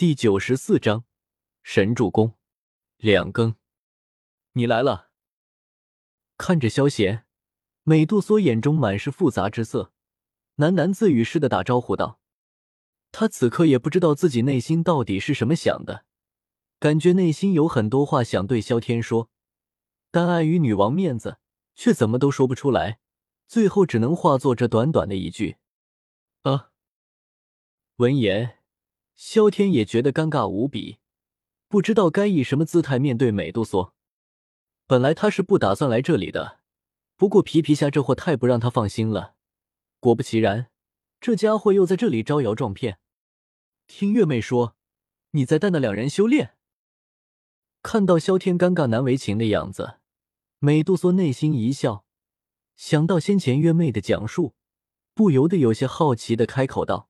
第九十四章神助攻。两更，你来了。看着萧贤，美杜莎眼中满是复杂之色，喃喃自语似的打招呼道：“他此刻也不知道自己内心到底是什么想的，感觉内心有很多话想对萧天说，但碍于女王面子，却怎么都说不出来，最后只能化作这短短的一句：‘啊。’闻言。”萧天也觉得尴尬无比，不知道该以什么姿态面对美杜莎。本来他是不打算来这里的，不过皮皮虾这货太不让他放心了。果不其然，这家伙又在这里招摇撞骗。听月妹说，你在带那两人修炼。看到萧天尴尬难为情的样子，美杜莎内心一笑，想到先前月妹的讲述，不由得有些好奇的开口道。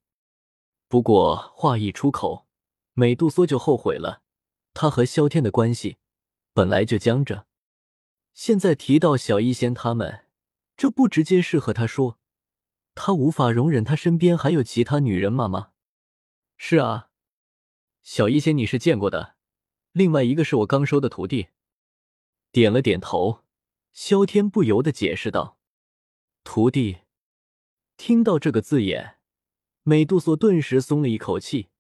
不过话一出口，美杜莎就后悔了。她和萧天的关系本来就僵着，现在提到小医仙他们，这不直接是和他说，他无法容忍他身边还有其他女人吗？吗？是啊，小医仙你是见过的，另外一个是我刚收的徒弟。点了点头，萧天不由得解释道：“徒弟。”听到这个字眼。美杜莎顿时松了一口气，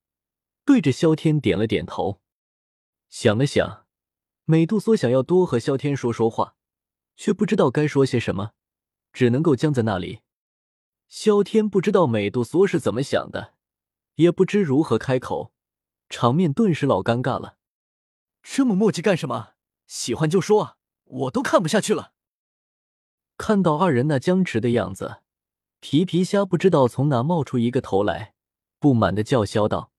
对着萧天点了点头。想了想，美杜莎想要多和萧天说说话，却不知道该说些什么，只能够僵在那里。萧天不知道美杜莎是怎么想的，也不知如何开口，场面顿时老尴尬了。这么墨迹干什么？喜欢就说，我都看不下去了。看到二人那僵持的样子。皮皮虾不知道从哪冒出一个头来，不满的叫嚣道：“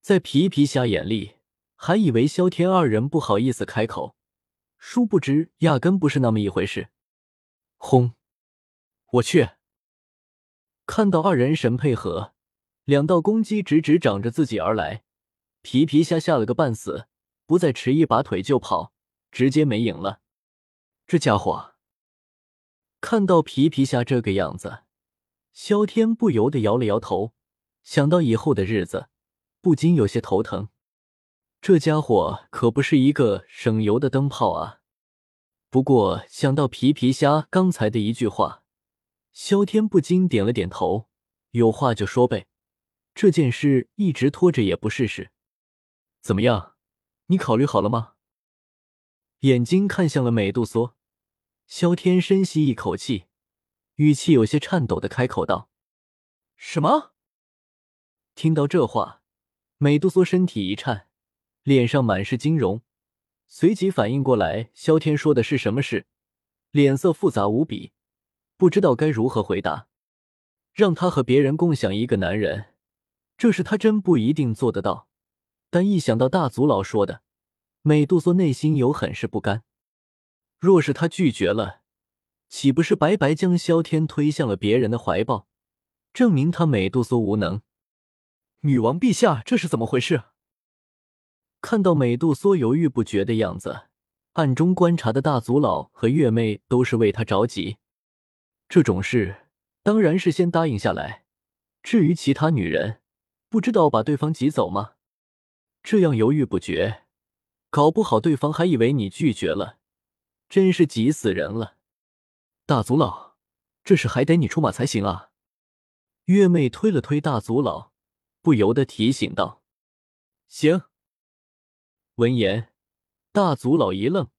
在皮皮虾眼里，还以为萧天二人不好意思开口，殊不知压根不是那么一回事。”轰！我去！看到二人神配合，两道攻击直直长着自己而来，皮皮虾吓了个半死，不再迟疑，拔腿就跑，直接没影了。这家伙看到皮皮虾这个样子。萧天不由得摇了摇头，想到以后的日子，不禁有些头疼。这家伙可不是一个省油的灯泡啊！不过想到皮皮虾刚才的一句话，萧天不禁点了点头。有话就说呗，这件事一直拖着也不是事。怎么样，你考虑好了吗？眼睛看向了美杜莎，萧天深吸一口气。语气有些颤抖的开口道：“什么？”听到这话，美杜莎身体一颤，脸上满是惊容，随即反应过来，萧天说的是什么事，脸色复杂无比，不知道该如何回答。让他和别人共享一个男人，这事他真不一定做得到。但一想到大族老说的，美杜莎内心有很是不甘。若是他拒绝了，岂不是白白将萧天推向了别人的怀抱，证明他美杜莎无能？女王陛下，这是怎么回事？看到美杜莎犹豫不决的样子，暗中观察的大族老和月妹都是为他着急。这种事当然是先答应下来，至于其他女人，不知道把对方挤走吗？这样犹豫不决，搞不好对方还以为你拒绝了，真是急死人了。大族老，这事还得你出马才行啊！月妹推了推大族老，不由得提醒道：“行。”闻言，大族老一愣，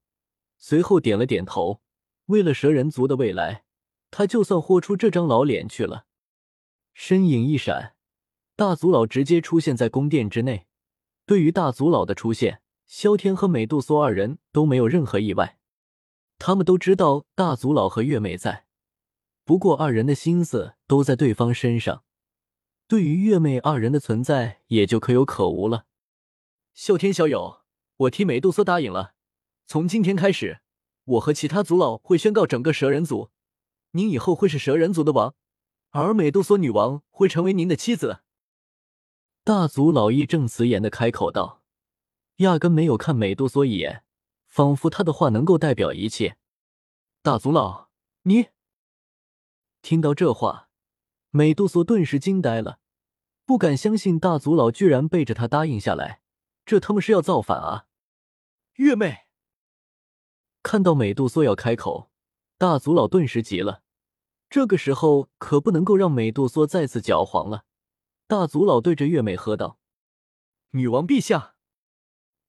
随后点了点头。为了蛇人族的未来，他就算豁出这张老脸去了。身影一闪，大族老直接出现在宫殿之内。对于大族老的出现，萧天和美杜莎二人都没有任何意外。他们都知道大族老和月美在，不过二人的心思都在对方身上，对于月美二人的存在也就可有可无了。啸天小友，我替美杜莎答应了，从今天开始，我和其他族老会宣告整个蛇人族，您以后会是蛇人族的王，而美杜莎女王会成为您的妻子。大族老义正辞严的开口道，压根没有看美杜莎一眼。仿佛他的话能够代表一切。大族老，你听到这话，美杜莎顿时惊呆了，不敢相信大族老居然背着他答应下来，这他妈是要造反啊！月妹看到美杜莎要开口，大族老顿时急了。这个时候可不能够让美杜莎再次搅黄了。大族老对着月妹喝道：“女王陛下，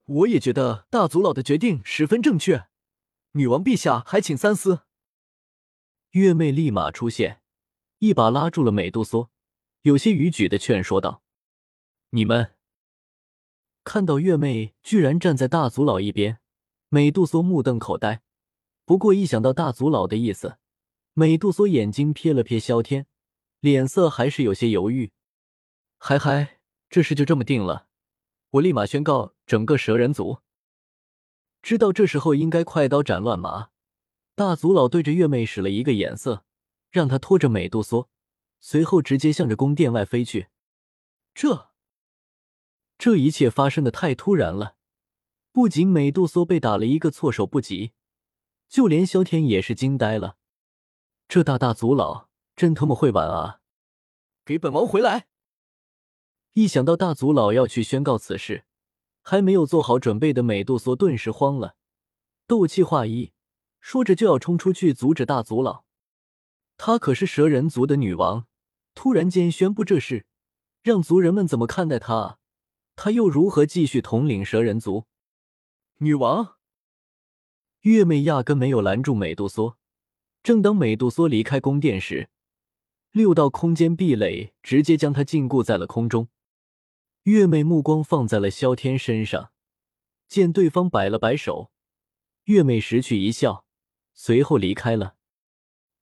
我也觉得大族老的决定十分正确。女王陛下还请三思。”月妹立马出现，一把拉住了美杜莎，有些逾矩的劝说道：“你们看到月妹居然站在大族老一边，美杜莎目瞪口呆。不过一想到大族老的意思，美杜莎眼睛瞥了瞥萧天，脸色还是有些犹豫。嗨嗨，这事就这么定了，我立马宣告整个蛇人族。知道这时候应该快刀斩乱麻，大族老对着月妹使了一个眼色，让她拖着美杜莎，随后直接向着宫殿外飞去。这这一切发生的太突然了，不仅美杜莎被打了一个措手不及，就连萧天也是惊呆了。这大大族老真他妈会玩啊！给本王回来！一想到大族老要去宣告此事，还没有做好准备的美杜莎顿时慌了，斗气化一，说着就要冲出去阻止大族老。她可是蛇人族的女王，突然间宣布这事，让族人们怎么看待她？她又如何继续统领蛇人族？女王月妹压根没有拦住美杜莎。正当美杜莎离开宫殿时，六道空间壁垒直接将她禁锢在了空中。月妹目光放在了萧天身上，见对方摆了摆手，月妹识趣一笑，随后离开了，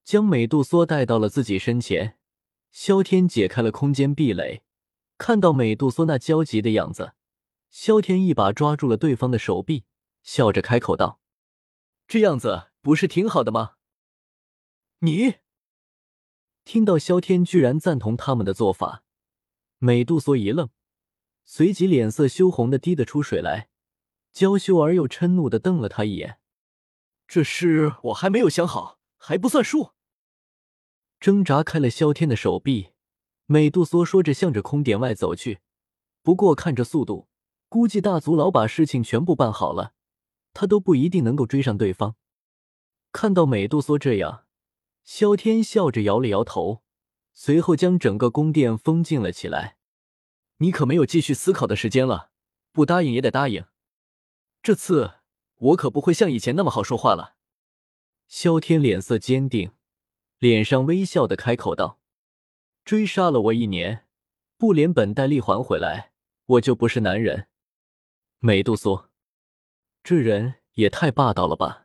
将美杜莎带到了自己身前。萧天解开了空间壁垒，看到美杜莎那焦急的样子，萧天一把抓住了对方的手臂，笑着开口道：“这样子不是挺好的吗？”你听到萧天居然赞同他们的做法，美杜莎一愣。随即脸色羞红的滴得出水来，娇羞而又嗔怒的瞪了他一眼。这事我还没有想好，还不算数。挣扎开了萧天的手臂，美杜莎说着向着空点外走去。不过看着速度，估计大族老把事情全部办好了，他都不一定能够追上对方。看到美杜莎这样，萧天笑着摇了摇头，随后将整个宫殿封禁了起来。你可没有继续思考的时间了，不答应也得答应。这次我可不会像以前那么好说话了。萧天脸色坚定，脸上微笑的开口道：“追杀了我一年，不连本带利还回来，我就不是男人。”美杜莎，这人也太霸道了吧！